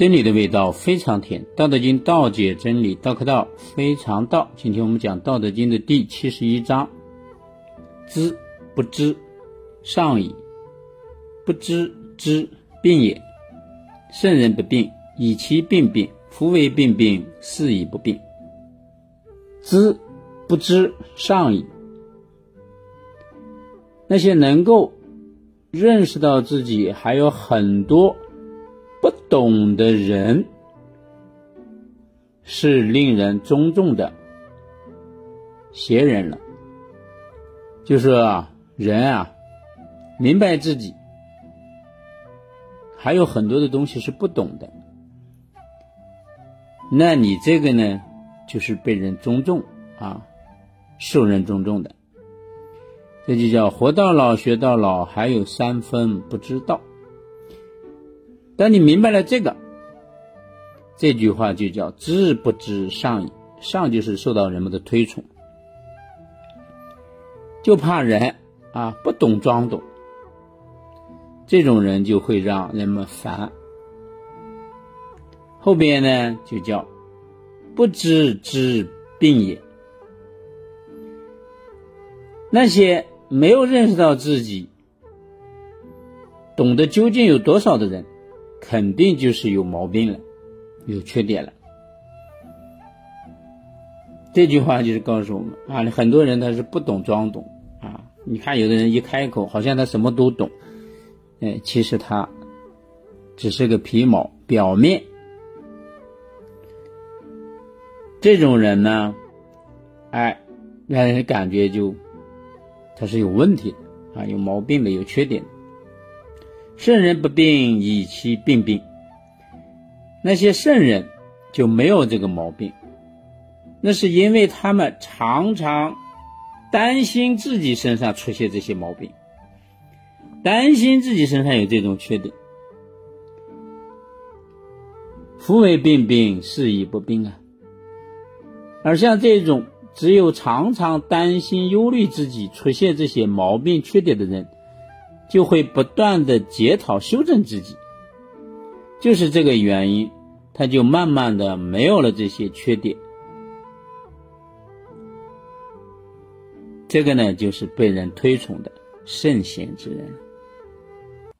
真理的味道非常甜，《道德经》道解真理，道可道非常道。今天我们讲《道德经》的第七十一章：知不知，上矣；不知知，病也。圣人不病，以其病病。夫为病病，是以不病。知不知，上矣。那些能够认识到自己还有很多。懂的人是令人尊重的贤人了。就是啊，人啊，明白自己还有很多的东西是不懂的，那你这个呢，就是被人尊重啊，受人尊重的。这就叫活到老学到老，还有三分不知道。当你明白了这个，这句话就叫知不知上矣。上就是受到人们的推崇，就怕人啊不懂装懂，这种人就会让人们烦。后边呢就叫不知之病也。那些没有认识到自己懂得究竟有多少的人。肯定就是有毛病了，有缺点了。这句话就是告诉我们啊，很多人他是不懂装懂啊。你看，有的人一开口，好像他什么都懂，哎，其实他只是个皮毛，表面。这种人呢，哎，让人感觉就他是有问题的啊，有毛病的，有缺点。圣人不病，以其病病。那些圣人就没有这个毛病，那是因为他们常常担心自己身上出现这些毛病，担心自己身上有这种缺点。夫为病病，是以不病啊。而像这种只有常常担心、忧虑自己出现这些毛病、缺点的人。就会不断的检讨修正自己，就是这个原因，他就慢慢的没有了这些缺点。这个呢，就是被人推崇的圣贤之人。